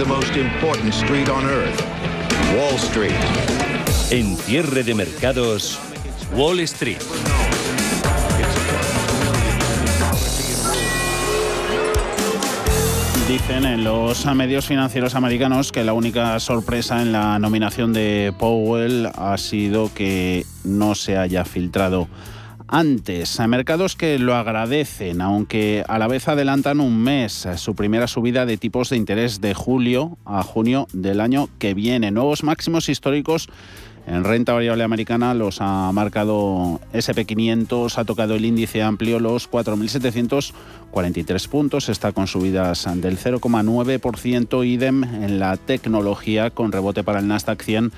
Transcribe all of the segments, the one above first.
The most important street on earth. Wall Street. En cierre de mercados, Wall Street. Dicen en los medios financieros americanos que la única sorpresa en la nominación de Powell ha sido que no se haya filtrado antes. Mercados que lo agradecen, aunque a la vez adelantan un mes su primera subida de tipos de interés de julio a junio del año que viene. Nuevos máximos históricos en renta variable americana los ha marcado SP500, ha tocado el índice amplio los 4.743 puntos, está con subidas del 0,9%, idem en la tecnología con rebote para el Nasdaq 100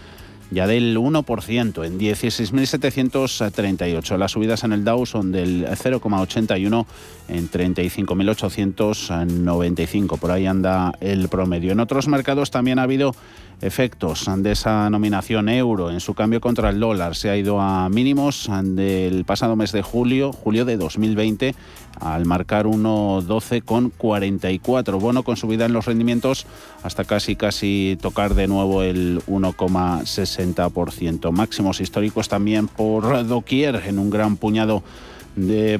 ya del 1% en 16.738. Las subidas en el Dow son del 0,81 en 35.895. Por ahí anda el promedio. En otros mercados también ha habido efectos de esa nominación euro en su cambio contra el dólar. Se ha ido a mínimos del pasado mes de julio, julio de 2020, al marcar 1,12,44. Bono con subida en los rendimientos hasta casi casi tocar de nuevo el 1,60%. Máximos históricos también por doquier en un gran puñado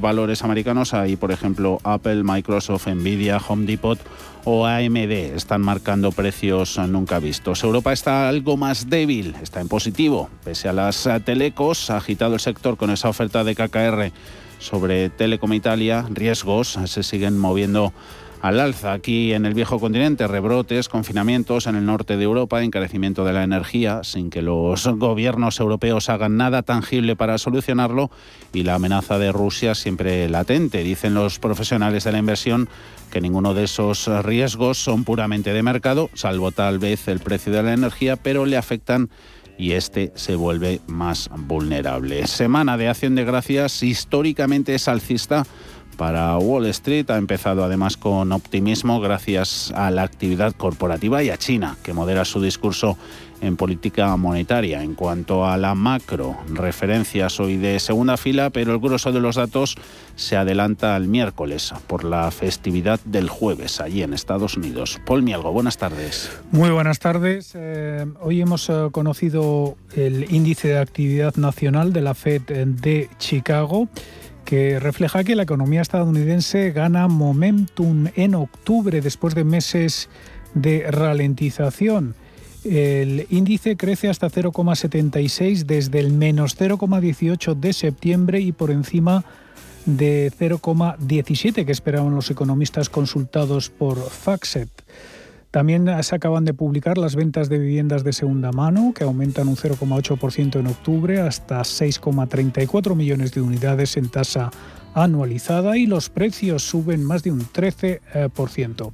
valores americanos. Hay, por ejemplo, Apple, Microsoft, Nvidia, Home Depot o AMD. Están marcando precios nunca vistos. Europa está algo más débil, está en positivo. Pese a las telecos, ha agitado el sector con esa oferta de KKR sobre Telecom Italia. Riesgos se siguen moviendo al alza aquí en el viejo continente, rebrotes, confinamientos en el norte de Europa, encarecimiento de la energía, sin que los gobiernos europeos hagan nada tangible para solucionarlo y la amenaza de Rusia siempre latente. Dicen los profesionales de la inversión que ninguno de esos riesgos son puramente de mercado, salvo tal vez el precio de la energía, pero le afectan y este se vuelve más vulnerable. Semana de acción de gracias históricamente es alcista para Wall Street. Ha empezado además con optimismo gracias a la actividad corporativa y a China, que modera su discurso en política monetaria. En cuanto a la macro, referencias hoy de segunda fila, pero el grueso de los datos se adelanta al miércoles por la festividad del jueves allí en Estados Unidos. Paul Mielgo, buenas tardes. Muy buenas tardes. Eh, hoy hemos eh, conocido el índice de actividad nacional de la Fed de Chicago que refleja que la economía estadounidense gana momentum en octubre después de meses de ralentización. El índice crece hasta 0,76 desde el menos 0,18 de septiembre y por encima de 0,17 que esperaban los economistas consultados por FactSet. También se acaban de publicar las ventas de viviendas de segunda mano, que aumentan un 0,8% en octubre hasta 6,34 millones de unidades en tasa anualizada y los precios suben más de un 13%.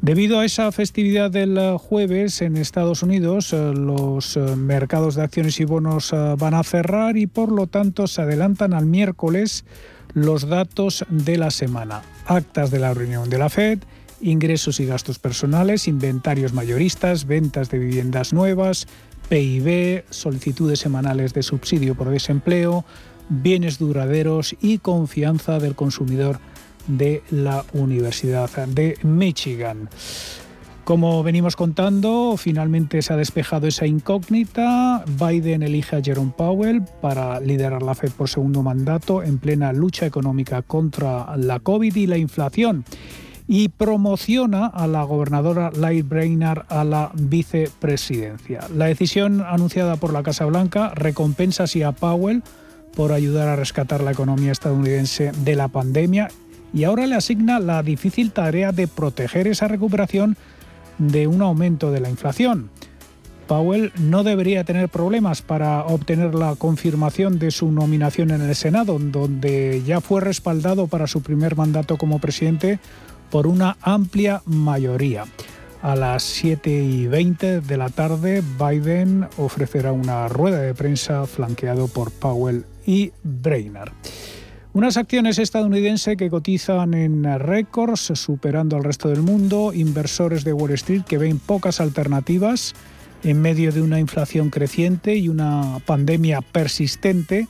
Debido a esa festividad del jueves en Estados Unidos, eh, los eh, mercados de acciones y bonos eh, van a cerrar y por lo tanto se adelantan al miércoles los datos de la semana. Actas de la reunión de la Fed, ingresos y gastos personales, inventarios mayoristas, ventas de viviendas nuevas, PIB, solicitudes semanales de subsidio por desempleo, bienes duraderos y confianza del consumidor de la Universidad de Michigan. Como venimos contando, finalmente se ha despejado esa incógnita. Biden elige a Jerome Powell para liderar la Fed por segundo mandato en plena lucha económica contra la COVID y la inflación y promociona a la gobernadora Light Brainard a la vicepresidencia. La decisión anunciada por la Casa Blanca recompensa así a Powell por ayudar a rescatar la economía estadounidense de la pandemia y ahora le asigna la difícil tarea de proteger esa recuperación de un aumento de la inflación. Powell no debería tener problemas para obtener la confirmación de su nominación en el Senado, donde ya fue respaldado para su primer mandato como presidente por una amplia mayoría. A las 7 y 20 de la tarde, Biden ofrecerá una rueda de prensa flanqueado por Powell y Brainerd. Unas acciones estadounidenses que cotizan en récords, superando al resto del mundo, inversores de Wall Street que ven pocas alternativas en medio de una inflación creciente y una pandemia persistente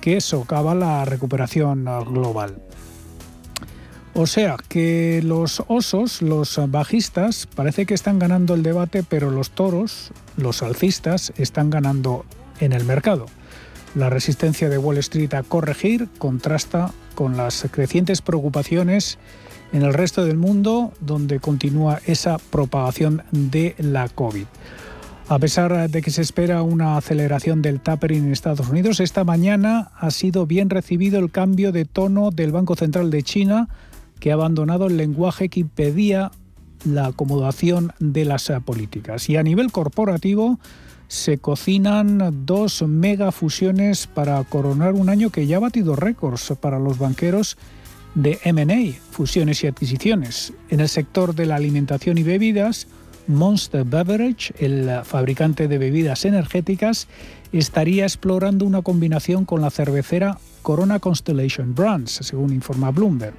que socava la recuperación global. O sea que los osos, los bajistas, parece que están ganando el debate, pero los toros, los alcistas, están ganando en el mercado. La resistencia de Wall Street a corregir contrasta con las crecientes preocupaciones en el resto del mundo, donde continúa esa propagación de la COVID. A pesar de que se espera una aceleración del tapering en Estados Unidos, esta mañana ha sido bien recibido el cambio de tono del Banco Central de China que ha abandonado el lenguaje que impedía la acomodación de las políticas. Y a nivel corporativo se cocinan dos megafusiones para coronar un año que ya ha batido récords para los banqueros de MA, fusiones y adquisiciones. En el sector de la alimentación y bebidas, Monster Beverage, el fabricante de bebidas energéticas, estaría explorando una combinación con la cervecera Corona Constellation Brands, según informa Bloomberg.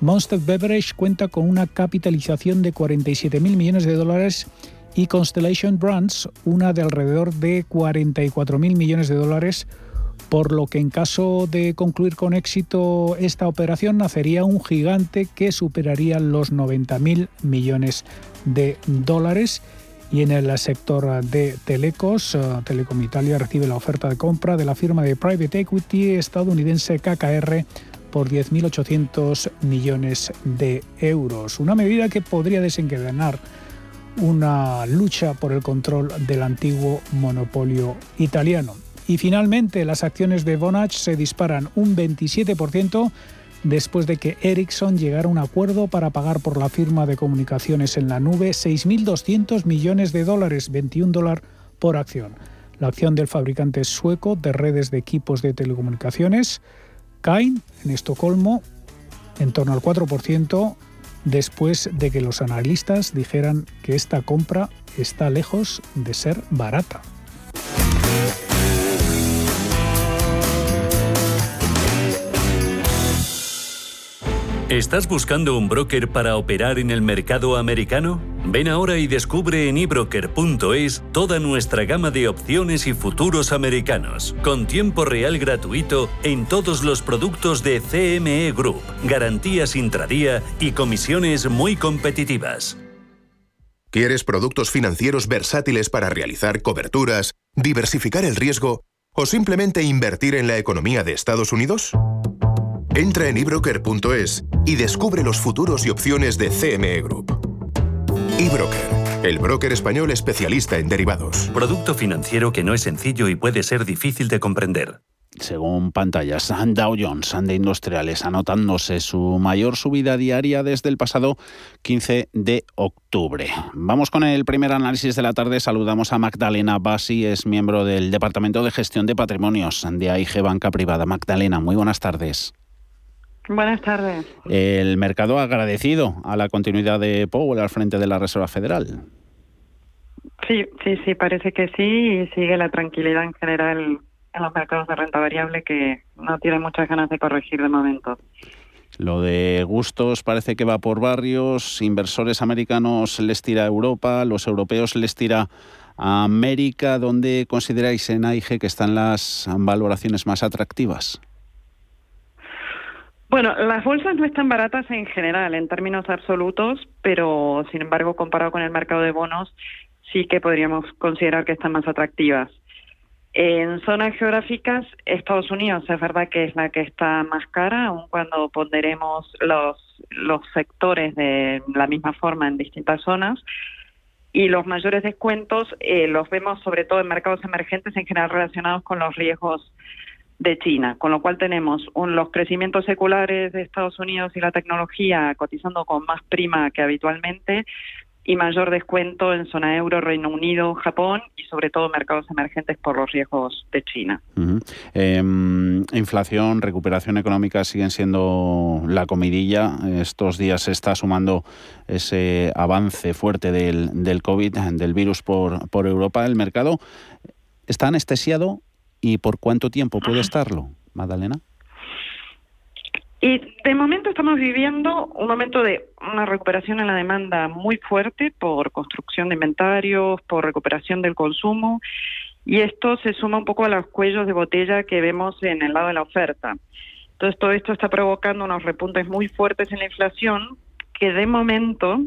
Monster Beverage cuenta con una capitalización de 47.000 millones de dólares y Constellation Brands una de alrededor de 44.000 millones de dólares, por lo que en caso de concluir con éxito esta operación nacería un gigante que superaría los 90.000 millones de dólares. Y en el sector de telecos, eh, Telecom Italia recibe la oferta de compra de la firma de private equity estadounidense KKR por 10.800 millones de euros. Una medida que podría desencadenar una lucha por el control del antiguo monopolio italiano. Y finalmente, las acciones de Vonage se disparan un 27% después de que Ericsson llegara a un acuerdo para pagar por la firma de comunicaciones en la nube 6.200 millones de dólares, 21 dólares por acción. La acción del fabricante sueco de redes de equipos de telecomunicaciones caen en Estocolmo en torno al 4% después de que los analistas dijeran que esta compra está lejos de ser barata. ¿Estás buscando un broker para operar en el mercado americano? Ven ahora y descubre en ebroker.es toda nuestra gama de opciones y futuros americanos, con tiempo real gratuito en todos los productos de CME Group, garantías intradía y comisiones muy competitivas. ¿Quieres productos financieros versátiles para realizar coberturas, diversificar el riesgo o simplemente invertir en la economía de Estados Unidos? Entra en ebroker.es y descubre los futuros y opciones de CME Group. eBroker, el broker español especialista en derivados. Producto financiero que no es sencillo y puede ser difícil de comprender. Según pantallas, Dow Jones de Industriales anotándose su mayor subida diaria desde el pasado 15 de octubre. Vamos con el primer análisis de la tarde. Saludamos a Magdalena Bassi, es miembro del Departamento de Gestión de Patrimonios de AIG Banca Privada. Magdalena, muy buenas tardes. Buenas tardes. El mercado ha agradecido a la continuidad de Powell al frente de la Reserva Federal. Sí, sí, sí, parece que sí y sigue la tranquilidad en general en los mercados de renta variable que no tiene muchas ganas de corregir de momento. Lo de gustos parece que va por barrios, inversores americanos les tira a Europa, los europeos les tira a América. ¿Dónde consideráis en AIG que están las valoraciones más atractivas? Bueno, las bolsas no están baratas en general, en términos absolutos, pero sin embargo, comparado con el mercado de bonos, sí que podríamos considerar que están más atractivas. En zonas geográficas, Estados Unidos es verdad que es la que está más cara, aun cuando ponderemos los, los sectores de la misma forma en distintas zonas. Y los mayores descuentos eh, los vemos sobre todo en mercados emergentes, en general relacionados con los riesgos de China, con lo cual tenemos los crecimientos seculares de Estados Unidos y la tecnología cotizando con más prima que habitualmente y mayor descuento en zona euro, Reino Unido, Japón y sobre todo mercados emergentes por los riesgos de China. Em, inflación, recuperación económica siguen siendo la comidilla. Estos días se está sumando ese avance fuerte del, del COVID, del virus por, por Europa. El mercado está anestesiado y por cuánto tiempo puede estarlo, Magdalena. Y de momento estamos viviendo un momento de una recuperación en la demanda muy fuerte por construcción de inventarios, por recuperación del consumo, y esto se suma un poco a los cuellos de botella que vemos en el lado de la oferta. Entonces todo esto está provocando unos repuntes muy fuertes en la inflación que de momento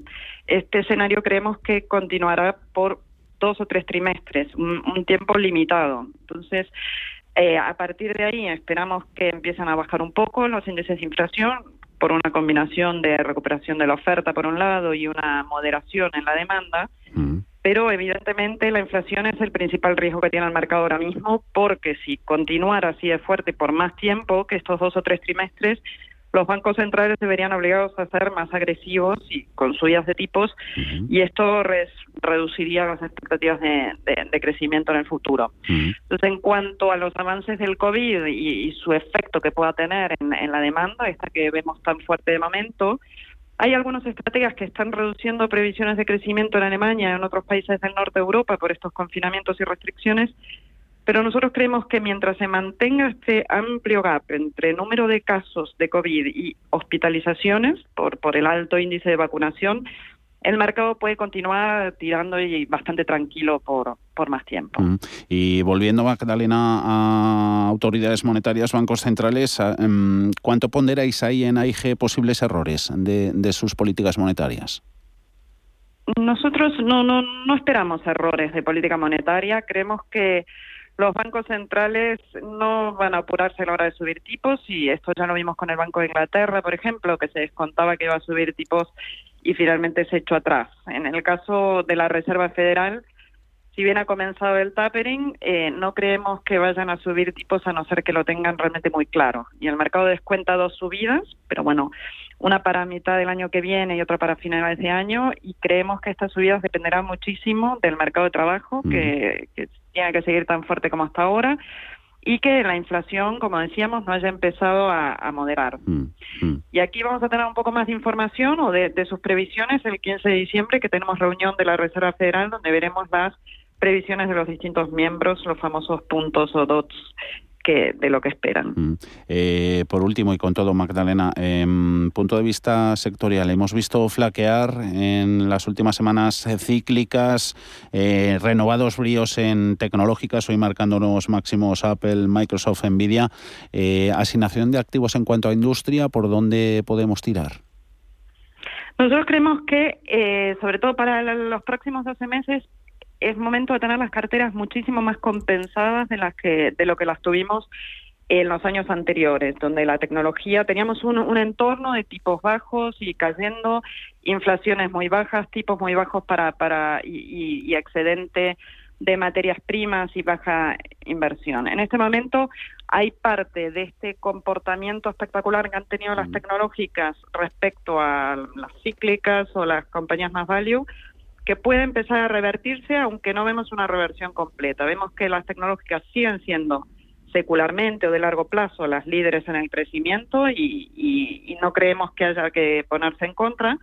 este escenario creemos que continuará por dos o tres trimestres, un, un tiempo limitado. Entonces, eh, a partir de ahí esperamos que empiecen a bajar un poco los índices de inflación por una combinación de recuperación de la oferta por un lado y una moderación en la demanda. Mm. Pero evidentemente la inflación es el principal riesgo que tiene el mercado ahora mismo porque si continuara así de fuerte por más tiempo que estos dos o tres trimestres, los bancos centrales deberían obligados a ser más agresivos y con subidas de tipos y esto reduciría las expectativas de, crecimiento en el futuro. Entonces, en cuanto a los avances del COVID y, su efecto que pueda tener en, la demanda, esta que vemos tan fuerte de momento, hay algunas estrategias que están reduciendo previsiones de crecimiento en Alemania y en otros países del norte de Europa por estos confinamientos y restricciones pero nosotros creemos que mientras se mantenga este amplio gap entre número de casos de COVID y hospitalizaciones por, por el alto índice de vacunación, el mercado puede continuar tirando y bastante tranquilo por, por más tiempo. Mm. Y volviendo, Magdalena, a autoridades monetarias, bancos centrales, em, ¿cuánto ponderáis ahí en AIG posibles errores de, de sus políticas monetarias? Nosotros no, no, no esperamos errores de política monetaria. Creemos que los bancos centrales no van a apurarse a la hora de subir tipos y esto ya lo vimos con el Banco de Inglaterra, por ejemplo, que se descontaba que iba a subir tipos y finalmente se echó atrás. En el caso de la Reserva Federal, si bien ha comenzado el tapering, eh, no creemos que vayan a subir tipos a no ser que lo tengan realmente muy claro. Y el mercado descuenta dos subidas, pero bueno, una para mitad del año que viene y otra para finales de año, y creemos que estas subidas dependerán muchísimo del mercado de trabajo, que, que tiene que seguir tan fuerte como hasta ahora y que la inflación, como decíamos, no haya empezado a, moderar. Mm, mm. Y aquí vamos a tener un poco más de información o de, de, sus previsiones el 15 de diciembre, que tenemos reunión de la Reserva Federal, donde veremos las previsiones de los distintos miembros, los famosos puntos o dots de lo que esperan. Mm. Eh, por último, y con todo, Magdalena, en punto de vista sectorial, hemos visto flaquear en las últimas semanas cíclicas, eh, renovados bríos en tecnológicas, hoy marcando nuevos máximos Apple, Microsoft, Nvidia. Eh, asignación de activos en cuanto a industria, ¿por dónde podemos tirar? Nosotros creemos que, sobre todo para los próximos 12 meses, es momento de tener las carteras muchísimo más compensadas de las que de lo que las tuvimos en los años anteriores, donde la tecnología teníamos un, un entorno de tipos bajos y cayendo, inflaciones muy bajas, tipos muy bajos para para y, y excedente de materias primas y baja inversión. En este momento hay parte de este comportamiento espectacular que han tenido las tecnológicas respecto a las cíclicas o las compañías más value que puede empezar a revertirse, aunque no vemos una reversión completa. Vemos que las tecnológicas siguen siendo secularmente o de largo plazo las líderes en el crecimiento y, no creemos que haya que ponerse en contra,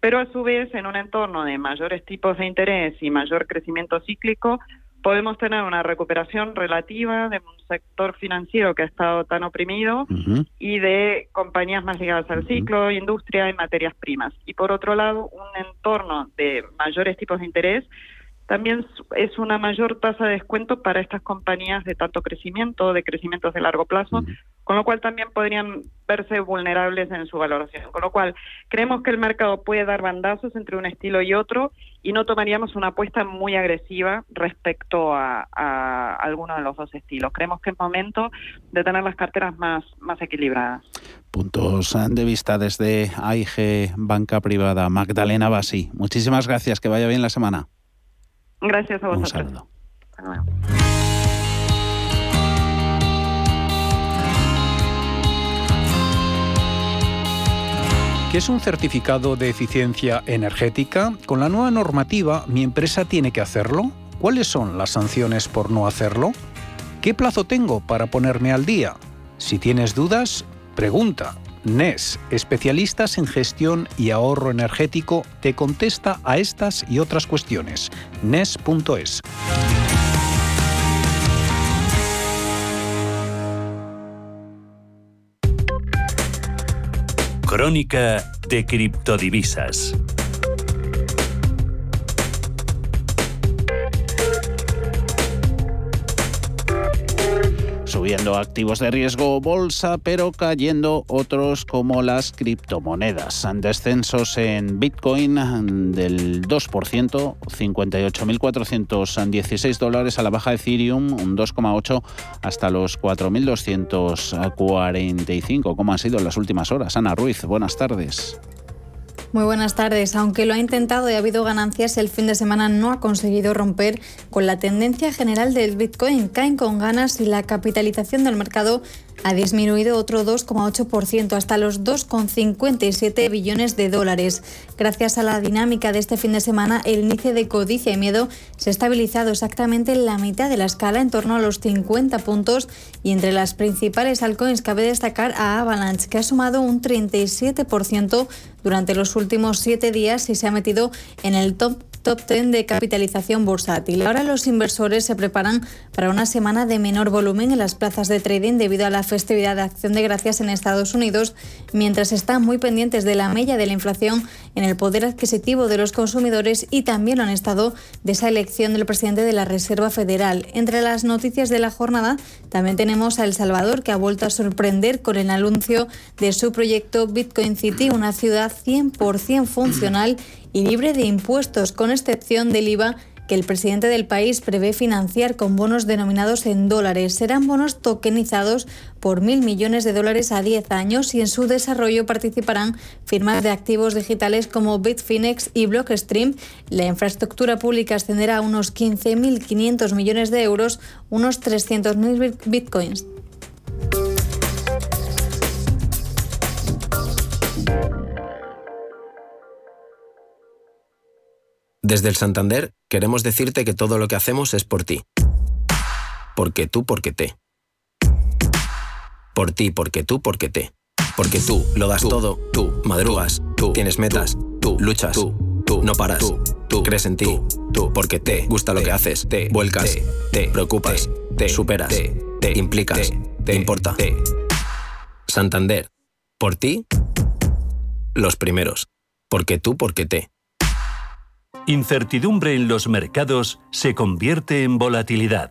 pero a su vez en un entorno de mayores tipos de interés y mayor crecimiento cíclico, podemos tener una recuperación relativa de un sector financiero que ha estado tan oprimido y de compañías más ligadas al ciclo, industria y materias primas. Y por otro lado, un entorno de mayores tipos de interés también es una mayor tasa de descuento para estas compañías de tanto crecimiento, de crecimientos de largo plazo, con lo cual también podrían verse vulnerables en su valoración. Con lo cual, creemos que el mercado puede dar bandazos entre un estilo y otro y no tomaríamos una apuesta muy agresiva respecto a, a alguno de los dos estilos. Creemos que es momento de tener las carteras más, más equilibradas. Puntos de vista desde AIG Banca Privada. Magdalena Basi, muchísimas gracias. Que vaya bien la semana. Gracias a vosotros. ¿Qué es un certificado de eficiencia energética? Con la nueva normativa, ¿mi empresa tiene que hacerlo? ¿Cuáles son las sanciones por no hacerlo? ¿Qué plazo tengo para ponerme al día? Si tienes dudas, pregunta. NES, especialistas en gestión y ahorro energético, te contesta a estas y otras cuestiones. NES.es. Crónica de criptodivisas. Subiendo activos de riesgo bolsa, pero cayendo otros como las criptomonedas. Descensos en Bitcoin del 2%, 58.416 dólares a la baja Ethereum, un 2,8 hasta los 4.245, como han sido en las últimas horas. Ana Ruiz, buenas tardes. Muy buenas tardes. Aunque lo ha intentado y ha habido ganancias, el fin de semana no ha conseguido romper con la tendencia general del Bitcoin. Caen con ganas y la capitalización del mercado ha disminuido otro 2,8% hasta los 2,57 billones de dólares. Gracias a la dinámica de este fin de semana, el índice de codicia y miedo se ha estabilizado exactamente en la mitad de la escala, en torno a los 50 puntos, y entre las principales altcoins cabe destacar a Avalanche, que ha sumado un 37% durante los últimos siete días y se ha metido en el top top 10 de capitalización bursátil. Ahora los inversores se preparan para una semana de menor volumen en las plazas de trading debido a la festividad de Acción de Gracias en Estados Unidos, mientras están muy pendientes de la mella de la inflación en el poder adquisitivo de los consumidores y también han estado de esa elección del presidente de la Reserva Federal. Entre las noticias de la jornada también tenemos a El Salvador, que ha vuelto a sorprender con el anuncio de su proyecto Bitcoin City, una ciudad 100% funcional y libre de impuestos, con excepción del IVA que el presidente del país prevé financiar con bonos denominados en dólares. Serán bonos tokenizados por mil millones de dólares a 10 años y en su desarrollo participarán firmas de activos digitales como Bitfinex y Blockstream. La infraestructura pública ascenderá a unos 15.500 millones de euros, unos 300.000 bitcoins. Desde el Santander queremos decirte que todo lo que hacemos es por ti. Porque tú, porque te. Por ti, porque tú, porque te. Porque tú lo das todo, tú madrugas, tú tienes metas, tú luchas, tú no paras, tú crees en ti, tú porque te gusta lo que haces, te vuelcas, te preocupas, te superas, te implicas, te importa. Santander, por ti, los primeros. Porque tú, porque te. Incertidumbre en los mercados se convierte en volatilidad.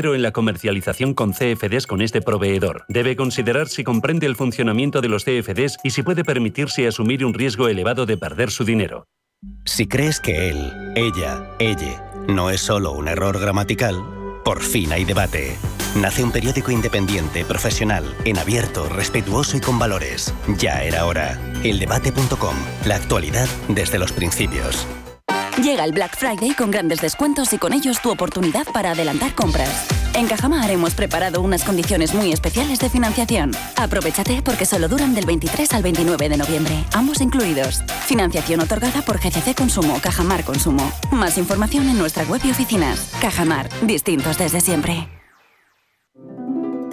en la comercialización con CFDs con este proveedor. Debe considerar si comprende el funcionamiento de los CFDs y si puede permitirse asumir un riesgo elevado de perder su dinero. Si crees que él, ella, ella no es solo un error gramatical, por fin hay debate. Nace un periódico independiente, profesional, en abierto, respetuoso y con valores. Ya era hora. Eldebate.com. La actualidad desde los principios. Llega el Black Friday con grandes descuentos y con ellos tu oportunidad para adelantar compras. En Cajamar hemos preparado unas condiciones muy especiales de financiación. Aprovechate porque solo duran del 23 al 29 de noviembre, ambos incluidos. Financiación otorgada por GCC Consumo, Cajamar Consumo. Más información en nuestra web y oficinas. Cajamar, distintos desde siempre.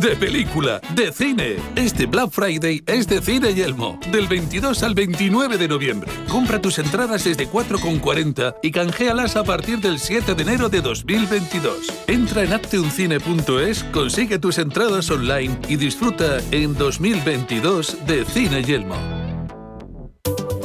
De película, de cine. Este Black Friday es de Cine Yelmo, del 22 al 29 de noviembre. Compra tus entradas desde 4,40 y canjealas a partir del 7 de enero de 2022. Entra en acteuncine.es, consigue tus entradas online y disfruta en 2022 de Cine Yelmo.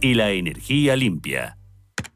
y la energía limpia.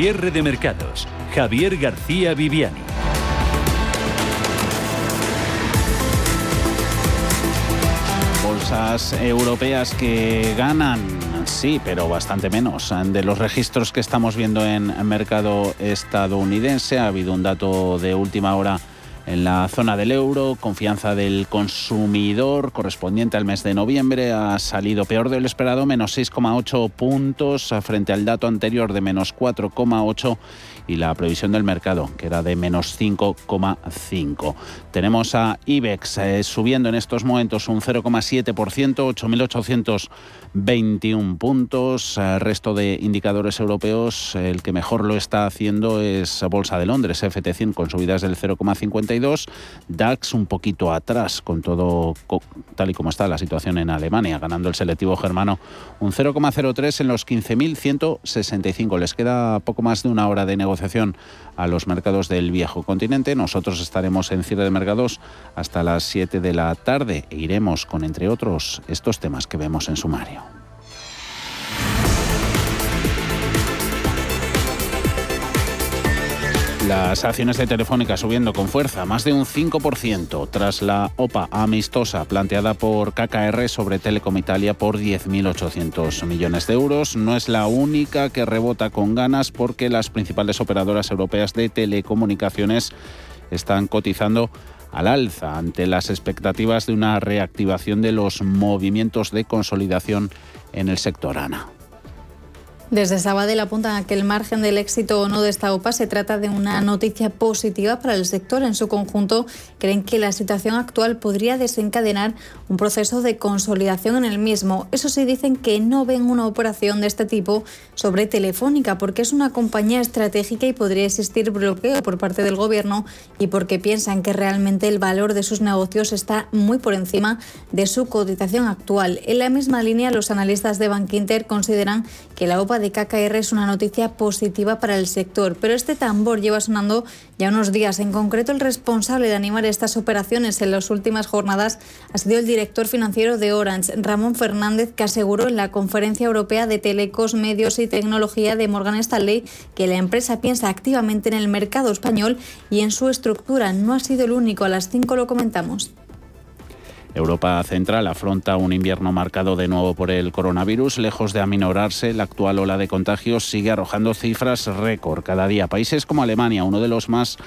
Cierre de mercados. Javier García Viviani. Bolsas europeas que ganan, sí, pero bastante menos. De los registros que estamos viendo en mercado estadounidense, ha habido un dato de última hora en la zona del euro, confianza del consumidor correspondiente al mes de noviembre ha salido peor de lo esperado, menos 6,8 puntos frente al dato anterior de menos 4,8 y la previsión del mercado, que era de menos 5,5. Tenemos a IBEX eh, subiendo en estos momentos un 0,7%, 8.821 puntos. El resto de indicadores europeos, el que mejor lo está haciendo es Bolsa de Londres, FT100, con subidas del 0,52. DAX un poquito atrás, con todo tal y como está la situación en Alemania, ganando el selectivo germano un 0,03 en los 15.165. Les queda poco más de una hora de negociación a los mercados del viejo continente. Nosotros estaremos en cierre de mercados hasta las 7 de la tarde e iremos con, entre otros, estos temas que vemos en sumario. Las acciones de Telefónica subiendo con fuerza, más de un 5%, tras la OPA amistosa planteada por KKR sobre Telecom Italia por 10.800 millones de euros. No es la única que rebota con ganas porque las principales operadoras europeas de telecomunicaciones están cotizando al alza ante las expectativas de una reactivación de los movimientos de consolidación en el sector ANA. Desde Sabadell apuntan a que el margen del éxito o no de esta OPA se trata de una noticia positiva para el sector. En su conjunto, creen que la situación actual podría desencadenar un proceso de consolidación en el mismo. Eso sí, dicen que no ven una operación de este tipo sobre Telefónica porque es una compañía estratégica y podría existir bloqueo por parte del gobierno y porque piensan que realmente el valor de sus negocios está muy por encima de su cotización actual. En la misma línea, los analistas de Bankinter consideran que la OPA de KKR es una noticia positiva para el sector, pero este tambor lleva sonando ya unos días. En concreto, el responsable de animar estas operaciones en las últimas jornadas ha sido el director financiero de Orange, Ramón Fernández, que aseguró en la Conferencia Europea de Telecos, Medios y Tecnología de Morgan Stanley que la empresa piensa activamente en el mercado español y en su estructura. No ha sido el único. A las 5 lo comentamos. Europa Central afronta un invierno marcado de nuevo por el coronavirus. Lejos de aminorarse, la actual ola de contagios sigue arrojando cifras récord cada día. Países como Alemania, uno de los más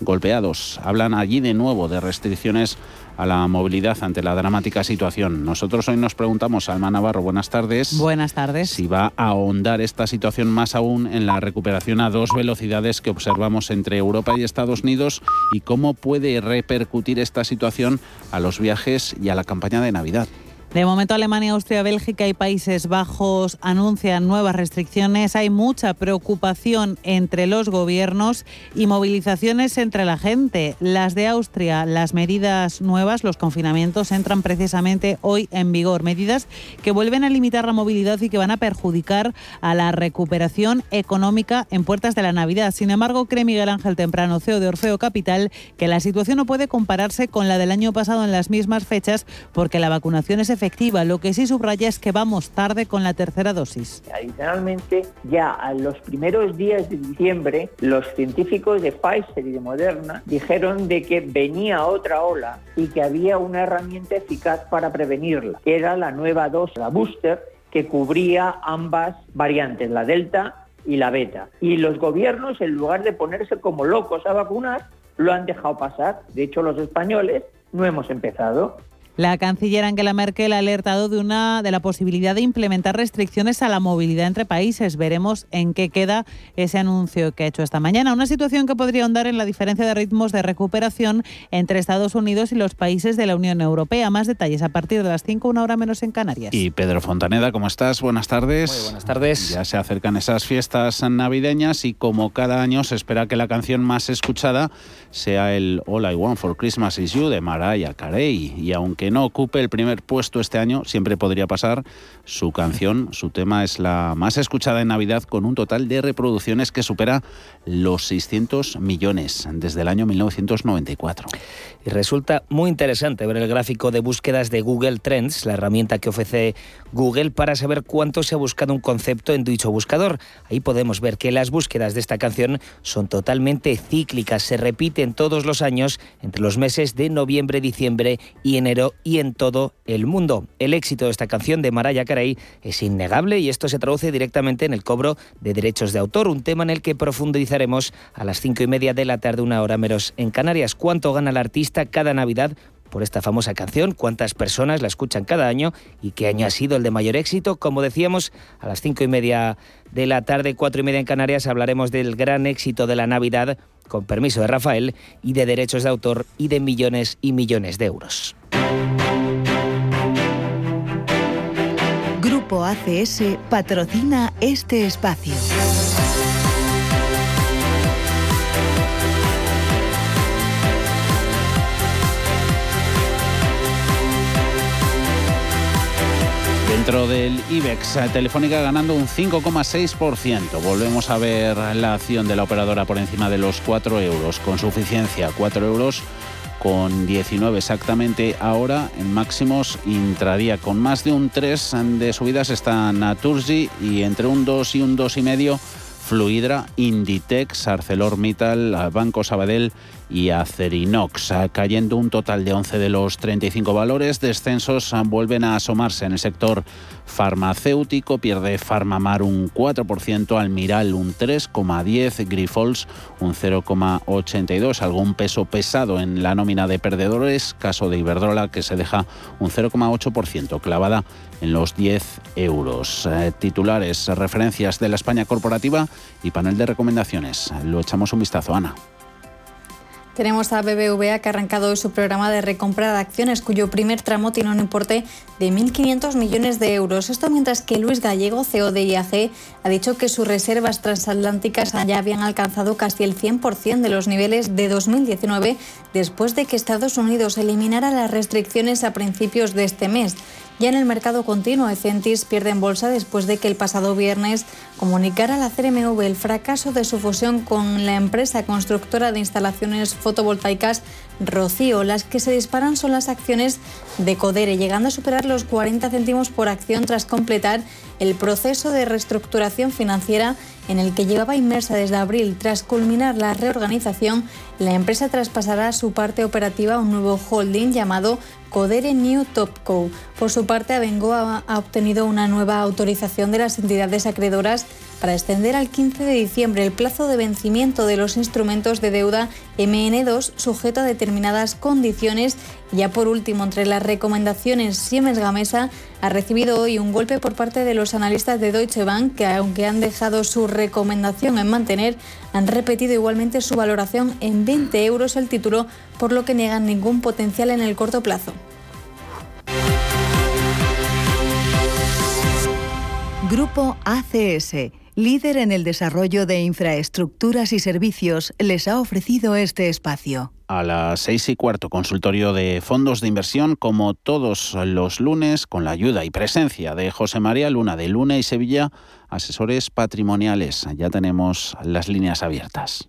golpeados, hablan allí de nuevo de restricciones a la movilidad ante la dramática situación. Nosotros hoy nos preguntamos, Alma Navarro, buenas tardes. Buenas tardes. Si va a ahondar esta situación más aún en la recuperación a dos velocidades que observamos entre Europa y Estados Unidos y cómo puede repercutir esta situación a los viajes y a la campaña de Navidad. De momento, Alemania, Austria, Bélgica y Países Bajos anuncian nuevas restricciones. Hay mucha preocupación entre los gobiernos y movilizaciones entre la gente. Las de Austria, las medidas nuevas, los confinamientos, entran precisamente hoy en vigor. Medidas que vuelven a limitar la movilidad y que van a perjudicar a la recuperación económica en puertas de la Navidad. Sin embargo, cree Miguel Ángel Temprano, CEO de Orfeo Capital, que la situación no puede compararse con la del año pasado en las mismas fechas porque la vacunación es. Lo que sí subraya es que vamos tarde con la tercera dosis. Adicionalmente, ya a los primeros días de diciembre, los científicos de Pfizer y de Moderna dijeron de que venía otra ola y que había una herramienta eficaz para prevenirla, que era la nueva dosis, la booster, que cubría ambas variantes, la delta y la beta. Y los gobiernos, en lugar de ponerse como locos a vacunar, lo han dejado pasar. De hecho, los españoles no hemos empezado. La canciller Angela Merkel ha alertado de una de la posibilidad de implementar restricciones a la movilidad entre países. Veremos en qué queda ese anuncio que ha hecho esta mañana. Una situación que podría ahondar en la diferencia de ritmos de recuperación entre Estados Unidos y los países de la Unión Europea. Más detalles a partir de las 5, una hora menos en Canarias. Y Pedro Fontaneda, ¿cómo estás? Buenas tardes. Muy buenas tardes. Ya se acercan esas fiestas navideñas y como cada año se espera que la canción más escuchada sea el All I Want for Christmas Is You de Mariah Carey. Y aunque no ocupe el primer puesto este año, siempre podría pasar. Su canción, su tema es la más escuchada en Navidad con un total de reproducciones que supera los 600 millones desde el año 1994. Y resulta muy interesante ver el gráfico de búsquedas de Google Trends, la herramienta que ofrece Google para saber cuánto se ha buscado un concepto en dicho buscador. Ahí podemos ver que las búsquedas de esta canción son totalmente cíclicas, se repiten todos los años entre los meses de noviembre, diciembre y enero y en todo el mundo. El éxito de esta canción de Mariah Carey es innegable y esto se traduce directamente en el cobro de derechos de autor, un tema en el que profundizaremos a las cinco y media de la tarde, una hora menos en Canarias. ¿Cuánto gana el artista cada Navidad? Por esta famosa canción, cuántas personas la escuchan cada año y qué año ha sido el de mayor éxito. Como decíamos, a las cinco y media de la tarde, cuatro y media en Canarias, hablaremos del gran éxito de la Navidad, con permiso de Rafael, y de derechos de autor y de millones y millones de euros. Grupo ACS patrocina este espacio. Dentro del IBEX, Telefónica ganando un 5,6%. Volvemos a ver la acción de la operadora por encima de los 4 euros, con suficiencia 4 euros con 19 exactamente ahora en máximos intraría con más de un 3 de subidas está Naturgy y entre un 2 y un 2,5 Fluidra, Inditex, ArcelorMittal, Banco Sabadell y Acerinox, cayendo un total de 11 de los 35 valores. Descensos vuelven a asomarse en el sector farmacéutico, pierde Farmamar un 4%, Almiral un 3,10%, Grifols un 0,82%, algún peso pesado en la nómina de perdedores, caso de Iberdrola que se deja un 0,8%, clavada en los 10 euros. Eh, titulares, referencias de la España corporativa y panel de recomendaciones. Lo echamos un vistazo, Ana. Tenemos a BBVA que ha arrancado hoy su programa de recompra de acciones, cuyo primer tramo tiene un importe de 1.500 millones de euros. Esto mientras que Luis Gallego, CEO de IAG, ha dicho que sus reservas transatlánticas ya habían alcanzado casi el 100% de los niveles de 2019 después de que Estados Unidos eliminara las restricciones a principios de este mes. Ya en el mercado continuo, Ecentis pierde en bolsa después de que el pasado viernes comunicara a la CRMV el fracaso de su fusión con la empresa constructora de instalaciones fotovoltaicas Rocío. Las que se disparan son las acciones de Codere, llegando a superar los 40 céntimos por acción tras completar el proceso de reestructuración financiera en el que llevaba inmersa desde abril. Tras culminar la reorganización, la empresa traspasará su parte operativa a un nuevo holding llamado Codere New Topco. Por su parte, Abengo ha obtenido una nueva autorización de las entidades acreedoras para extender al 15 de diciembre el plazo de vencimiento de los instrumentos de deuda MN2 sujeto a determinadas condiciones. Ya por último, entre las recomendaciones, Siemens Gamesa ha recibido hoy un golpe por parte de los analistas de Deutsche Bank que aunque han dejado su recomendación en mantener, han repetido igualmente su valoración en 20 euros el título, por lo que niegan ningún potencial en el corto plazo. Grupo ACS, líder en el desarrollo de infraestructuras y servicios, les ha ofrecido este espacio. A las seis y cuarto, consultorio de fondos de inversión, como todos los lunes, con la ayuda y presencia de José María Luna de Luna y Sevilla, asesores patrimoniales. Ya tenemos las líneas abiertas.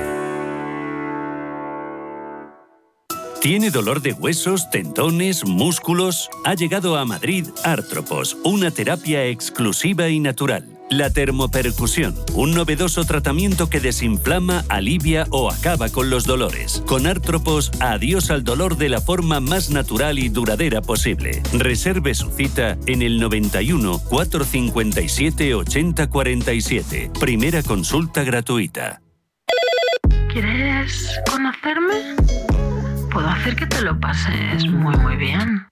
¿Tiene dolor de huesos, tendones, músculos? Ha llegado a Madrid Artropos, una terapia exclusiva y natural. La termopercusión, un novedoso tratamiento que desinflama, alivia o acaba con los dolores. Con Artropos, adiós al dolor de la forma más natural y duradera posible. Reserve su cita en el 91 457 8047. Primera consulta gratuita. ¿Quieres conocerme? Puedo hacer que te lo pases muy muy bien.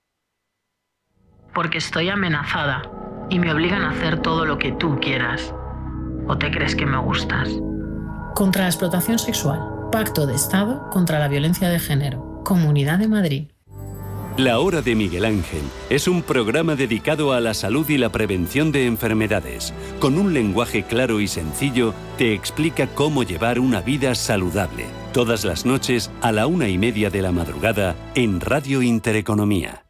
Porque estoy amenazada y me obligan a hacer todo lo que tú quieras. ¿O te crees que me gustas? Contra la explotación sexual. Pacto de Estado contra la violencia de género. Comunidad de Madrid. La Hora de Miguel Ángel es un programa dedicado a la salud y la prevención de enfermedades. Con un lenguaje claro y sencillo, te explica cómo llevar una vida saludable. Todas las noches a la una y media de la madrugada en Radio Intereconomía.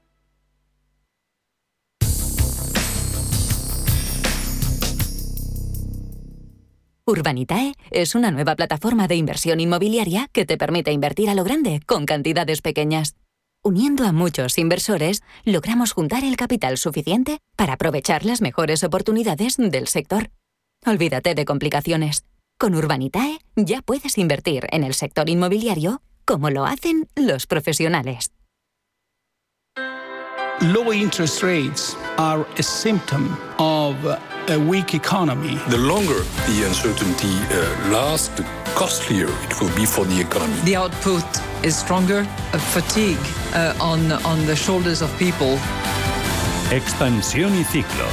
Urbanitae es una nueva plataforma de inversión inmobiliaria que te permite invertir a lo grande con cantidades pequeñas. Uniendo a muchos inversores, logramos juntar el capital suficiente para aprovechar las mejores oportunidades del sector. Olvídate de complicaciones. Con Urbanitae ya puedes invertir en el sector inmobiliario como lo hacen los profesionales. Low interest rates are a symptom of a weak economy. The longer the uncertainty uh, lasts, the costlier it will be for the economy. The output is stronger, a fatigue uh, on, on the shoulders of people. Expansión y ciclo.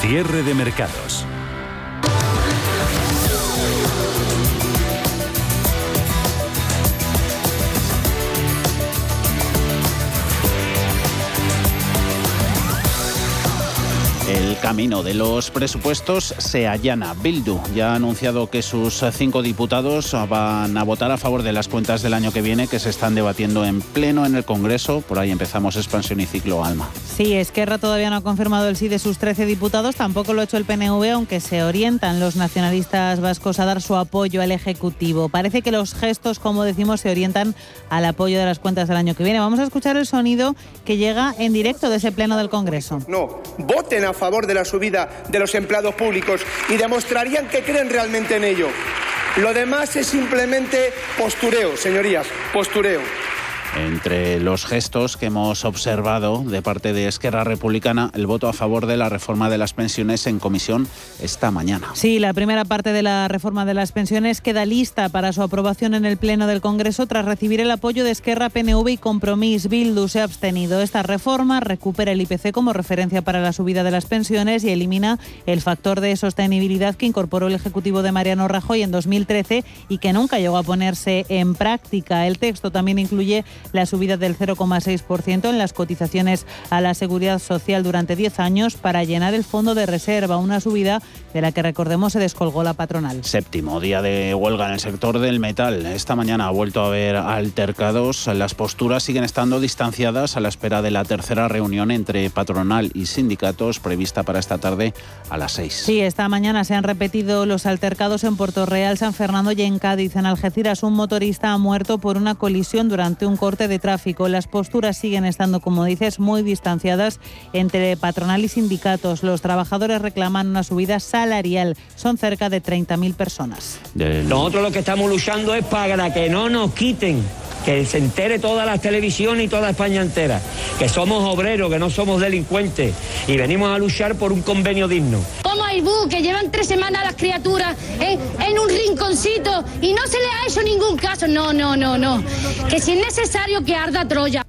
Cierre de mercados. El camino de los presupuestos se allana. Bildu ya ha anunciado que sus cinco diputados van a votar a favor de las cuentas del año que viene que se están debatiendo en pleno en el Congreso. Por ahí empezamos expansión y ciclo Alma. Sí, Esquerra todavía no ha confirmado el sí de sus 13 diputados, tampoco lo ha hecho el PNV, aunque se orientan los nacionalistas vascos a dar su apoyo al Ejecutivo. Parece que los gestos, como decimos, se orientan al apoyo de las cuentas del año que viene. Vamos a escuchar el sonido que llega en directo de ese pleno del Congreso. No, voten a favor de la subida de los empleados públicos y demostrarían que creen realmente en ello. Lo demás es simplemente postureo, señorías, postureo. Entre los gestos que hemos observado de parte de Esquerra Republicana, el voto a favor de la reforma de las pensiones en comisión esta mañana. Sí, la primera parte de la reforma de las pensiones queda lista para su aprobación en el Pleno del Congreso tras recibir el apoyo de Esquerra, PNV y Compromís. Bildu se ha abstenido. Esta reforma recupera el IPC como referencia para la subida de las pensiones y elimina el factor de sostenibilidad que incorporó el Ejecutivo de Mariano Rajoy en 2013 y que nunca llegó a ponerse en práctica. El texto también incluye la subida del 0,6% en las cotizaciones a la seguridad social durante 10 años para llenar el fondo de reserva, una subida de la que recordemos se descolgó la patronal. Séptimo día de huelga en el sector del metal. Esta mañana ha vuelto a haber altercados. Las posturas siguen estando distanciadas a la espera de la tercera reunión entre patronal y sindicatos prevista para esta tarde a las 6. Sí, esta mañana se han repetido los altercados en Puerto Real, San Fernando y en Cádiz. En Algeciras un motorista ha muerto por una colisión durante un corte de tráfico. Las posturas siguen estando, como dices, muy distanciadas entre patronal y sindicatos. Los trabajadores reclaman una subida salarial. Son cerca de 30.000 personas. Nosotros lo que estamos luchando es para que no nos quiten que se entere toda la televisión y toda España entera, que somos obreros, que no somos delincuentes y venimos a luchar por un convenio digno. Como hay bu que llevan tres semanas las criaturas en, en un rinconcito y no se le ha hecho ningún caso. No, no, no, no. Que si es necesario que arda Troya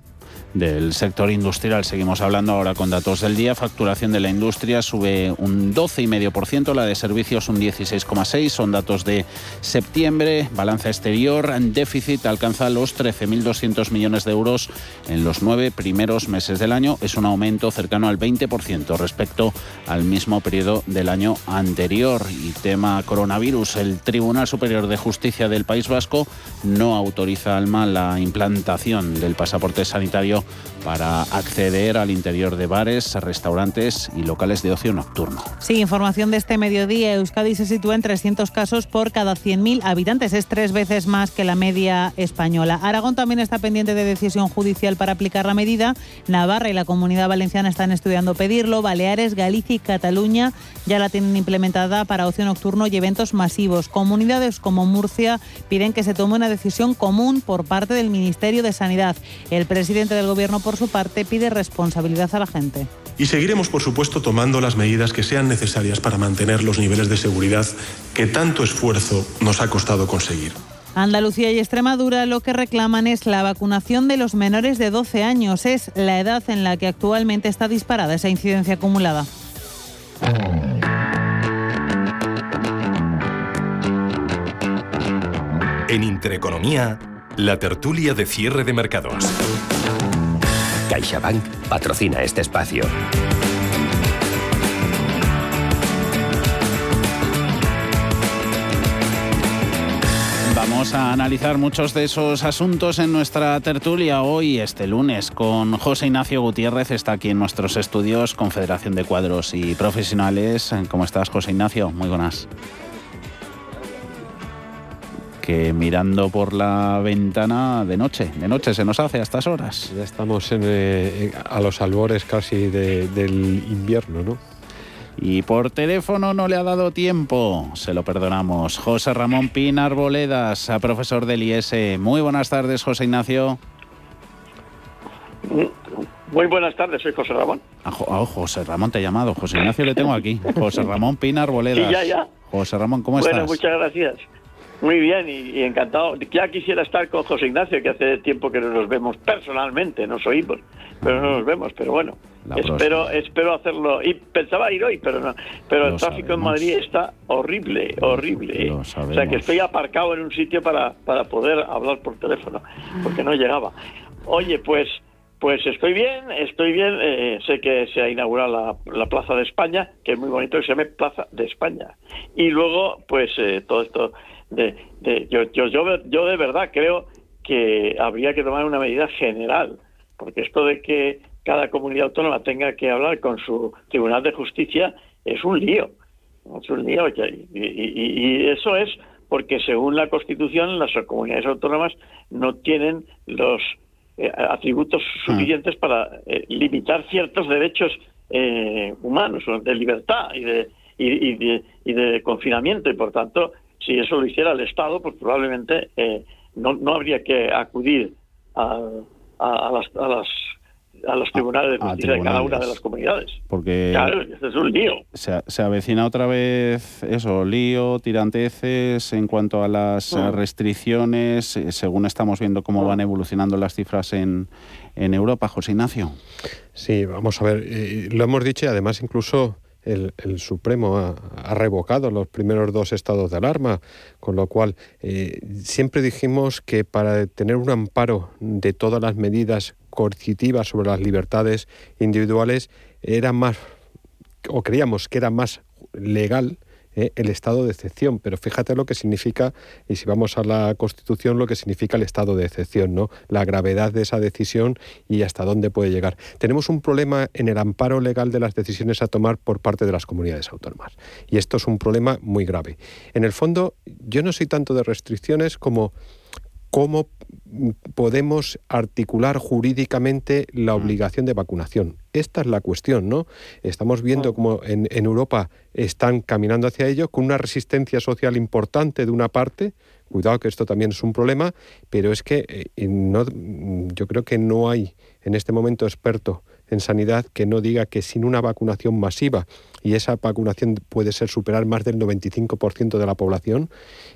del sector industrial. Seguimos hablando ahora con datos del día. Facturación de la industria sube un 12,5%, la de servicios un 16,6%. Son datos de septiembre. Balanza exterior, déficit alcanza los 13.200 millones de euros en los nueve primeros meses del año. Es un aumento cercano al 20% respecto al mismo periodo del año anterior. Y tema coronavirus, el Tribunal Superior de Justicia del País Vasco no autoriza Alma la implantación del pasaporte sanitario para acceder al interior de bares, restaurantes y locales de ocio nocturno. Sí, información de este mediodía. Euskadi se sitúa en 300 casos por cada 100.000 habitantes. Es tres veces más que la media española. Aragón también está pendiente de decisión judicial para aplicar la medida. Navarra y la Comunidad Valenciana están estudiando pedirlo. Baleares, Galicia y Cataluña ya la tienen implementada para ocio nocturno y eventos masivos. Comunidades como Murcia piden que se tome una decisión común por parte del Ministerio de Sanidad. El presidente del Gobierno, por su parte, pide responsabilidad a la gente. Y seguiremos, por supuesto, tomando las medidas que sean necesarias para mantener los niveles de seguridad que tanto esfuerzo nos ha costado conseguir. Andalucía y Extremadura lo que reclaman es la vacunación de los menores de 12 años. Es la edad en la que actualmente está disparada esa incidencia acumulada. En Intereconomía, la tertulia de cierre de mercados. CaixaBank patrocina este espacio. Vamos a analizar muchos de esos asuntos en nuestra tertulia hoy, este lunes, con José Ignacio Gutiérrez. Está aquí en nuestros estudios, Confederación de Cuadros y Profesionales. ¿Cómo estás, José Ignacio? Muy buenas que mirando por la ventana de noche, de noche se nos hace a estas horas. Ya estamos eh, a los albores casi del invierno, ¿no? Y por teléfono no le ha dado tiempo, se lo perdonamos. José Ramón Pinar Boledas, profesor del IES. Muy buenas tardes, José Ignacio. Muy buenas tardes, soy José Ramón. Ah, oh, José Ramón te he llamado, José Ignacio le tengo aquí. José Ramón Pinar Boledas. Sí, ya, ya. José Ramón, ¿cómo estás? Bueno, muchas gracias. Muy bien y, encantado. Ya quisiera estar con José Ignacio, que hace tiempo que no nos vemos personalmente, nos oímos, pero no nos vemos. Pero bueno, espero espero hacerlo. Y pensaba ir hoy, pero no. Pero el tráfico en Madrid está horrible, horrible. o sea que estoy aparcado en un sitio para, para poder hablar por teléfono, porque no llegaba. Oye, pues pues estoy bien, estoy bien. Eh, sé que se ha inaugurado la, la, Plaza de España, que es muy bonito, que se llama Plaza de España. Y luego, pues eh, todo esto de, yo, yo, yo, de verdad creo que habría que tomar una medida general, porque esto de que cada comunidad autónoma tenga que hablar con su Tribunal de Justicia es un lío, es un lío, y, eso es porque según la Constitución las comunidades autónomas no tienen los eh, atributos mm. suficientes para eh, limitar ciertos derechos eh, humanos, de libertad y de, y, de, y de confinamiento, y por tanto si eso lo hiciera el Estado, pues probablemente eh, no, no habría que acudir al, a, las, a las a los tribunales de justicia de cada una de las comunidades. Porque claro, es un lío. Se, avecina otra vez eso, lío, tiranteces en cuanto a las mm. restricciones, eh, según estamos viendo cómo mm. van evolucionando las cifras en, en Europa, José Ignacio. Sí, vamos a ver, eh, lo hemos dicho y además incluso el, Supremo ha, revocado los primeros dos estados de alarma, con lo cual eh, siempre dijimos que para tener un amparo de todas las medidas coercitivas sobre las libertades individuales era más, o creíamos que era más legal ¿eh? el estado de excepción. Pero fíjate lo que significa, y si vamos a la Constitución, lo que significa el estado de excepción, ¿no? La gravedad de esa decisión y hasta dónde puede llegar. Tenemos un problema en el amparo legal de las decisiones a tomar por parte de las comunidades autónomas. Y esto es un problema muy grave. En el fondo, yo no soy tanto de restricciones como cómo podemos articular jurídicamente la obligación de vacunación. Esta es la cuestión, ¿no? Estamos viendo cómo en, Europa están caminando hacia ello con una resistencia social importante de una parte. Cuidado que esto también es un problema, pero es que eh, no, yo creo que no hay en este momento experto en sanidad que no diga que sin una vacunación masiva, y esa vacunación puede ser superar más del 95% de la población,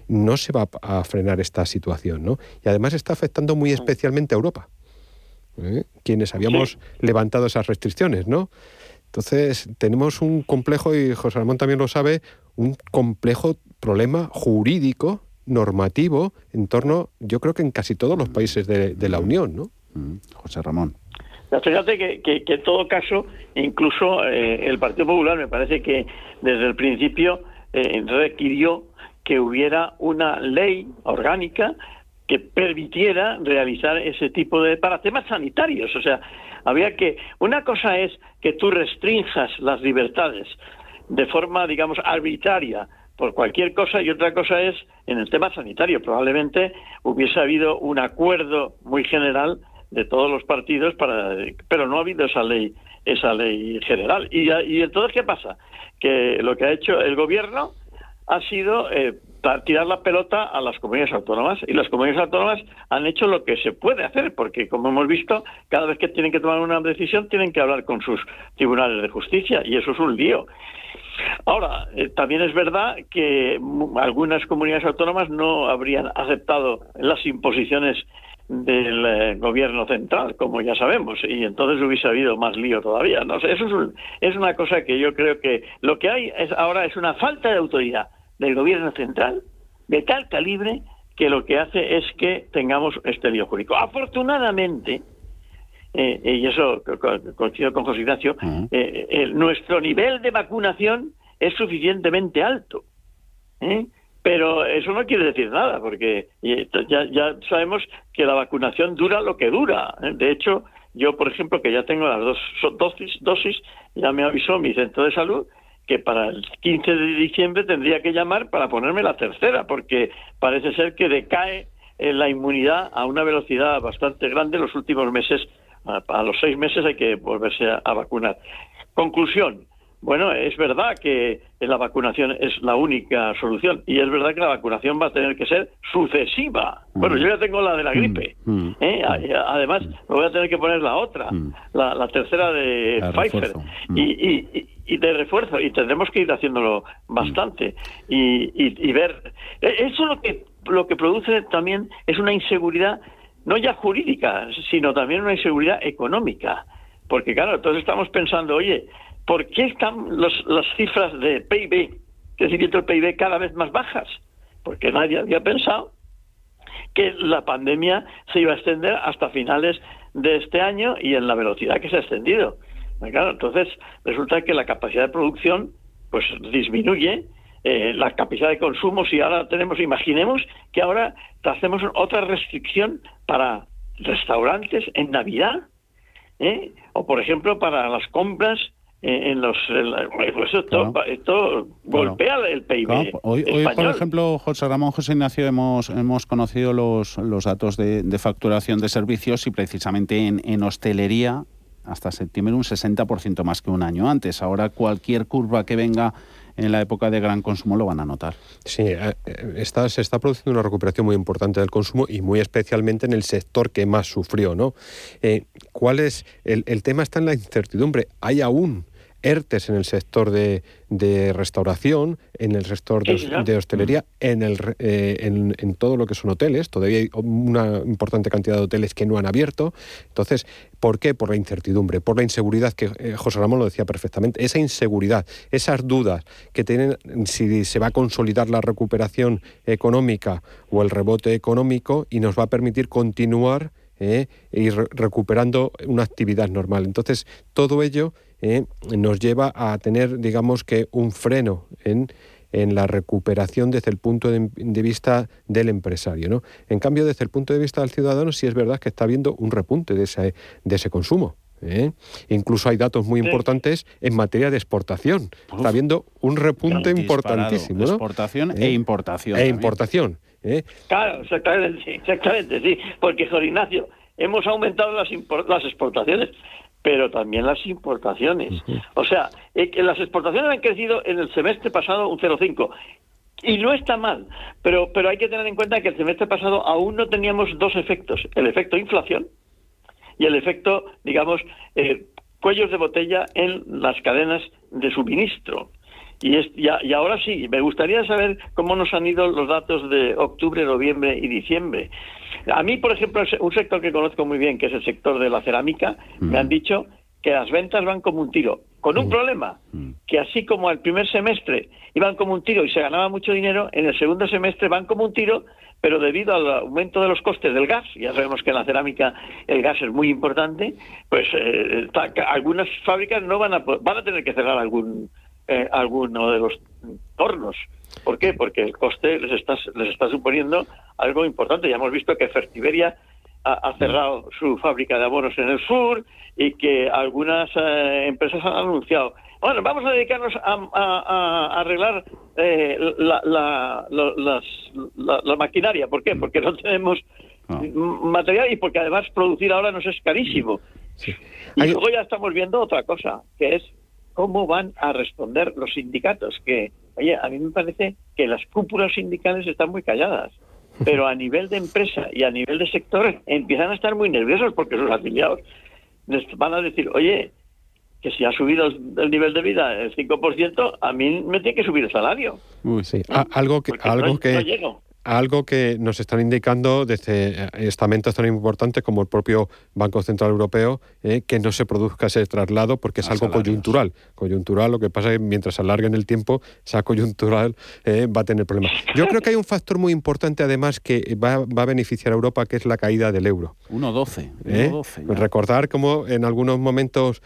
no se va a frenar esta situación. ¿no? Y además está afectando muy especialmente a Europa, ¿eh? quienes habíamos levantado esas restricciones. ¿no? Entonces, tenemos un complejo, y José Ramón también lo sabe, un complejo problema jurídico, normativo, en torno, yo creo que en casi todos los países de, de la Unión. ¿no? Mm, José Ramón. Fíjate que, en todo caso, incluso eh, el Partido Popular me parece que desde el principio eh, requirió que hubiera una ley orgánica que permitiera realizar ese tipo de para temas sanitarios, o sea, había que una cosa es que tú restrinjas las libertades de forma, digamos, arbitraria por cualquier cosa y otra cosa es en el tema sanitario. Probablemente hubiese habido un acuerdo muy general de todos los partidos para pero no ha habido esa ley esa ley general. Y, y entonces qué pasa que lo que ha hecho el gobierno ha sido eh, tirar la pelota a las comunidades autónomas. Y las comunidades autónomas han hecho lo que se puede hacer porque como hemos visto cada vez que tienen que tomar una decisión tienen que hablar con sus tribunales de justicia y eso es un lío. Ahora, eh, también es verdad que algunas comunidades autónomas no habrían aceptado las imposiciones del eh, gobierno central, como ya sabemos, y entonces hubiese habido más lío todavía. No sé, eso es, es una cosa que yo creo que lo que hay es ahora es una falta de autoridad del gobierno central de tal calibre que lo que hace es que tengamos este lío jurídico. Afortunadamente, eh, y eso coincido con José Ignacio, eh, nuestro nivel de vacunación es suficientemente alto. ¿eh? Pero eso no quiere decir nada, porque ya, ya sabemos que la vacunación dura lo que dura. ¿eh? De hecho, yo, por ejemplo, que ya tengo las dos dosis, dosis, ya me avisó mi centro de salud que para el 15 de diciembre tendría que llamar para ponerme la tercera, porque parece ser que decae eh, la inmunidad a una velocidad bastante grande los últimos meses. A, los seis meses hay que volverse a vacunar. Conclusión, bueno, es verdad que la vacunación es la única solución y es verdad que la vacunación va a tener que ser sucesiva. Bueno, mm. yo ya tengo la de la mm. gripe. Mm. ¿eh? Además, me voy a tener que poner la otra, la, tercera de Pfizer y, de refuerzo y tendremos que ir haciéndolo bastante y, ver. E, eso lo que lo que produce también es una inseguridad no ya jurídica, sino también una inseguridad económica. Porque claro, entonces estamos pensando, oye, ¿por qué están las cifras de PIB, crecimiento del PIB, cada vez más bajas? Porque nadie había pensado que la pandemia se iba a extender hasta finales de este año y en la velocidad que se ha extendido. entonces resulta que la capacidad de producción pues disminuye, eh, la capacidad de consumo, si ahora tenemos, imaginemos que ahora hacemos otra restricción para restaurantes en Navidad, ¿eh? o por ejemplo para las compras en los pues esto, golpea el PIB hoy, por ejemplo José Ramón José Ignacio hemos hemos conocido los, los datos de, facturación de servicios y precisamente en, en hostelería hasta septiembre un 60% más que un año antes. Ahora cualquier curva que venga en la época de gran consumo lo van a notar. Sí, eh, eh, se está produciendo una recuperación muy importante del consumo y muy especialmente en el sector que más sufrió. ¿no? Eh, ¿Cuál es? El tema está en la incertidumbre. Hay aún ERTES en el sector de, restauración, en el sector de, hostelería, en, el, eh, en, todo lo que son hoteles. Todavía hay una importante cantidad de hoteles que no han abierto. Entonces, ¿por qué? Por la incertidumbre, por la inseguridad, que eh, José Ramón lo decía perfectamente. Esa inseguridad, esas dudas que tienen si se va a consolidar la recuperación económica o el rebote económico y nos va a permitir continuar eh, y recuperando una actividad normal. Entonces, todo ello eh, nos lleva a tener, digamos que, un freno en, en la recuperación desde el punto de, vista del empresario. ¿no? En cambio, desde el punto de vista del ciudadano, sí es verdad que está habiendo un repunte de ese, de ese consumo. ¿eh? Incluso hay datos muy importantes en materia de exportación. Está habiendo un repunte importantísimo. Exportación e importación. E importación. Claro, exactamente, exactamente, sí. Porque, Jorge Ignacio, hemos aumentado las, las exportaciones, pero también las importaciones. O sea, eh, las exportaciones han crecido en el semestre pasado un 0,5. Y no está mal, pero, pero hay que tener en cuenta que el semestre pasado aún no teníamos dos efectos, el efecto inflación y el efecto, digamos, eh, cuellos de botella en las cadenas de suministro. Y, es, y, ahora sí, me gustaría saber cómo nos han ido los datos de octubre, noviembre y diciembre. A mí, por ejemplo, un sector que conozco muy bien, que es el sector de la cerámica, me han dicho que las ventas van como un tiro, con un problema, que así como el primer semestre iban como un tiro y se ganaba mucho dinero, en el segundo semestre van como un tiro, pero debido al aumento de los costes del gas, ya sabemos que en la cerámica el gas es muy importante, pues eh, algunas fábricas no van a van a tener que cerrar algún eh, alguno de los hornos. ¿Por qué? Porque el coste les está, les está suponiendo algo importante. Ya hemos visto que Fertiberia ha, cerrado su fábrica de abonos en el sur y que algunas eh, empresas han anunciado bueno, vamos a dedicarnos a, arreglar eh, la, la, maquinaria. ¿Por qué? Porque no tenemos ah. material y porque además producir ahora nos es carísimo. Y luego ya estamos viendo otra cosa, que es cómo van a responder los sindicatos, que, oye, a mí me parece que las cúpulas sindicales están muy calladas, pero a nivel de empresa y a nivel de sector empiezan a estar muy nerviosos porque sus afiliados les van a decir, oye, que si ha subido el, nivel de vida el 5%, a mí me tiene que subir el salario. Uy, sí. algo que, algo que, algo que nos están indicando desde eh, estamentos tan importantes como el propio Banco Central Europeo, eh, que no se produzca ese traslado porque es algo coyuntural. Coyuntural, lo que pasa es que mientras alargue en el tiempo, esa coyuntural eh, va a tener problemas. Yo creo que hay un factor muy importante además que va, a beneficiar a Europa, que es la caída del euro. 1,12. Recordar cómo en algunos momentos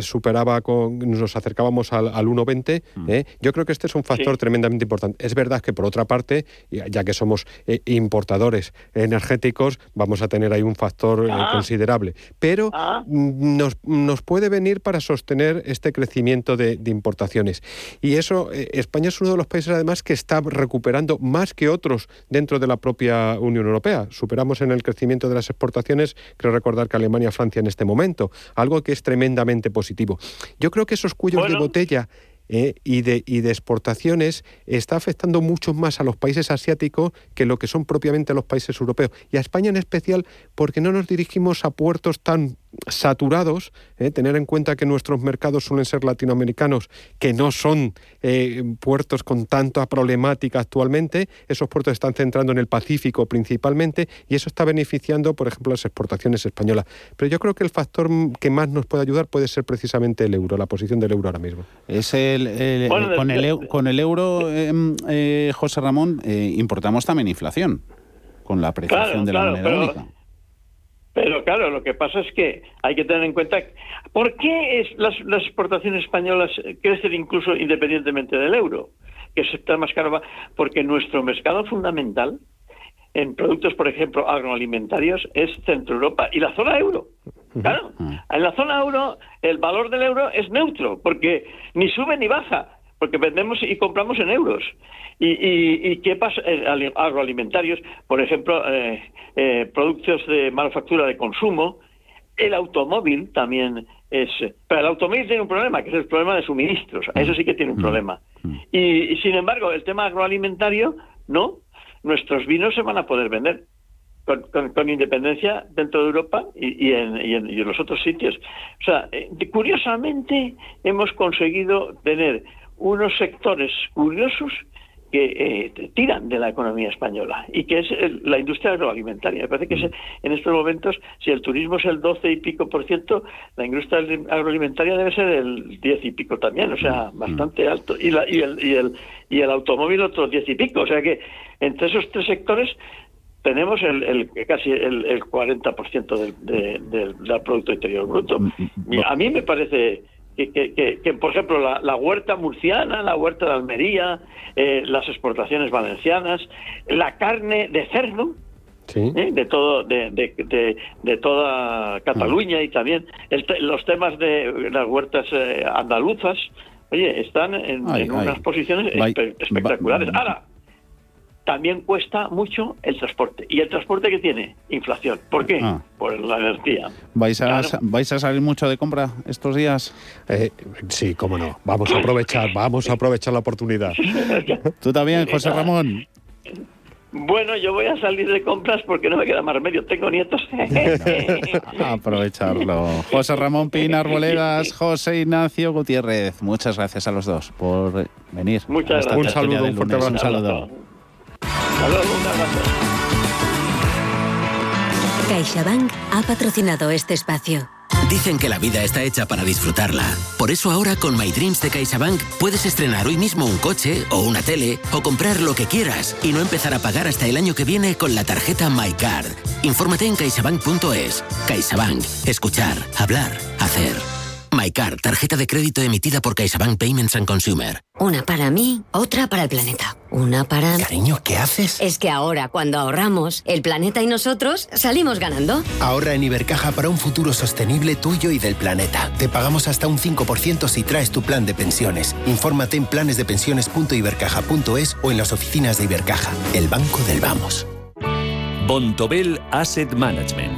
superaba, con, nos acercábamos al, 1,20. Mm. Yo creo que este es un factor tremendamente importante. Es verdad que por otra parte, ya que somos eh, importadores energéticos, vamos a tener ahí un factor eh, ah. considerable. Pero ah. nos, nos, puede venir para sostener este crecimiento de, importaciones. Y eso, eh, España es uno de los países además que está recuperando más que otros dentro de la propia Unión Europea. Superamos en el crecimiento de las exportaciones, creo recordar que Alemania, Francia en este momento, algo que es tremendamente positivo. Yo creo que esos cuellos de botella eh, y, de, y de exportaciones está afectando mucho más a los países asiáticos que lo que son propiamente los países europeos. Y a España en especial porque no nos dirigimos a puertos tan saturados, ¿eh? tener en cuenta que nuestros mercados suelen ser latinoamericanos, que no son eh, puertos con tanta problemática actualmente, esos puertos están centrando en el Pacífico principalmente y eso está beneficiando, por ejemplo, las exportaciones españolas. Pero yo creo que el factor que más nos puede ayudar puede ser precisamente el euro, la posición del euro ahora mismo. Es el, con, el, con el euro, em, eh, José Ramón, importamos también inflación con la apreciación de la moneda única. Pero claro, lo que pasa es que hay que tener en cuenta por qué es las, exportaciones españolas crecen incluso independientemente del euro, que está más caro, porque nuestro mercado fundamental en productos, por ejemplo, agroalimentarios es Centro Europa y la zona euro. Claro, en la zona euro el valor del euro es neutro, porque ni sube ni baja porque vendemos y compramos en euros. ¿Y, qué pasa? Eh, agroalimentarios, por ejemplo, eh, eh, productos de manufactura de consumo, el automóvil también es... Pero el automóvil tiene un problema, que es el problema de suministros. Eso sí que tiene un problema. Y, sin embargo, el tema agroalimentario, no. Nuestros vinos se van a poder vender. Con, independencia dentro de Europa y, en, los otros sitios. O sea, eh, curiosamente hemos conseguido tener unos sectores curiosos que eh, tiran de la economía española y que es la industria agroalimentaria. Me parece que es, en estos momentos, si el turismo es el 12 y pico por ciento, la industria agroalimentaria debe ser el 10 y pico también, o sea, mm. bastante alto. Y, la, y, el, y, el, y el automóvil otro 10 y pico. O sea que entre esos tres sectores tenemos el, el casi el, el 40% del, del, del Producto Interior Bruto. Mm, mm, a mí me parece que, por ejemplo, la, huerta murciana, la huerta de Almería, eh, las exportaciones valencianas, la carne de cerdo, ¿eh? de todo de, de, toda Cataluña y también los temas de las huertas eh, andaluzas oye están en, unas posiciones espectaculares. ahora también cuesta mucho el transporte. ¿Y el transporte que tiene? Inflación. ¿Por qué? Ah. Por la energía. ¿Vais a, ¿Vais a salir mucho de compra estos días? Eh, sí, cómo no. Vamos a aprovechar, vamos a aprovechar la oportunidad. ¿Tú también, José Ramón? Bueno, yo voy a salir de compras porque no me queda más remedio. Tengo nietos. aprovecharlo. José Ramón Pinar Bolegas, José Ignacio Gutiérrez. Muchas gracias a los dos por venir. Muchas gracias. Un saludo, un fuerte abrazo. Un saludo. CaixaBank ha patrocinado este espacio. Dicen que la vida está hecha para disfrutarla. Por eso ahora con My Dreams de CaixaBank puedes estrenar hoy mismo un coche o una tele o comprar lo que quieras y no empezar a pagar hasta el año que viene con la tarjeta MyCard. Infórmate en caixabank.es. CaixaBank. Escuchar, hablar, hacer. MyCard, tarjeta de crédito emitida por CaixaBank Payments and Consumer. Una para mí, otra para el planeta. Una para... Cariño, ¿qué haces? Es que ahora, cuando ahorramos, el planeta y nosotros salimos ganando. Ahorra en Ibercaja para un futuro sostenible tuyo y del planeta. Te pagamos hasta un 5% si traes tu plan de pensiones. Infórmate en planesdepensiones.ibercaja.es o en las oficinas de Ibercaja, el banco del vamos. Bontobel Asset Management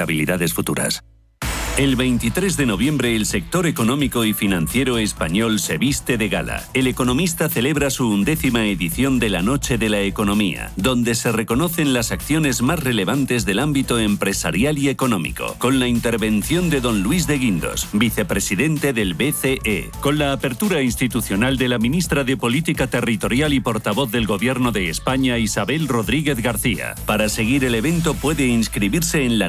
habilidades futuras. El 23 de noviembre el sector económico y financiero español se viste de gala. El economista celebra su undécima edición de la Noche de la Economía, donde se reconocen las acciones más relevantes del ámbito empresarial y económico, con la intervención de don Luis de Guindos, vicepresidente del BCE, con la apertura institucional de la ministra de Política Territorial y portavoz del Gobierno de España, Isabel Rodríguez García. Para seguir el evento puede inscribirse en la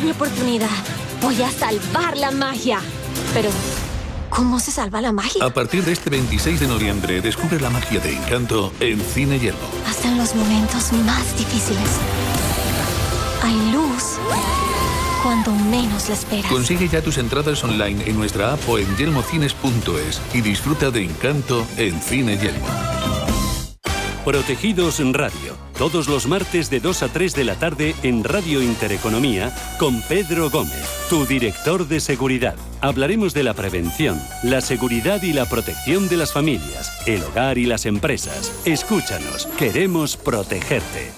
mi oportunidad. Voy a salvar la magia. Pero, ¿cómo se salva la magia? A partir de este 26 de noviembre, descubre la magia de Encanto en Cine Yelmo. Hasta en los momentos más difíciles. Hay luz cuando menos la esperas. Consigue ya tus entradas online en nuestra app o en yelmocines.es y disfruta de Encanto en Cine Yelmo. Protegidos Radio, todos los martes de 2 a 3 de la tarde en Radio Intereconomía con Pedro Gómez, tu director de seguridad. Hablaremos de la prevención, la seguridad y la protección de las familias, el hogar y las empresas. Escúchanos, queremos protegerte.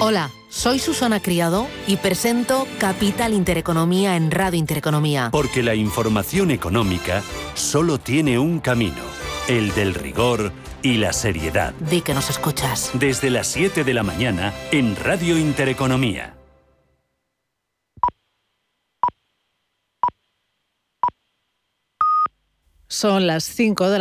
Hola, soy Susana Criado y presento Capital Intereconomía en Radio Intereconomía. Porque la información económica solo tiene un camino, el del rigor y la seriedad. Di que nos escuchas. Desde las 7 de la mañana en Radio Intereconomía. Son las 5 de la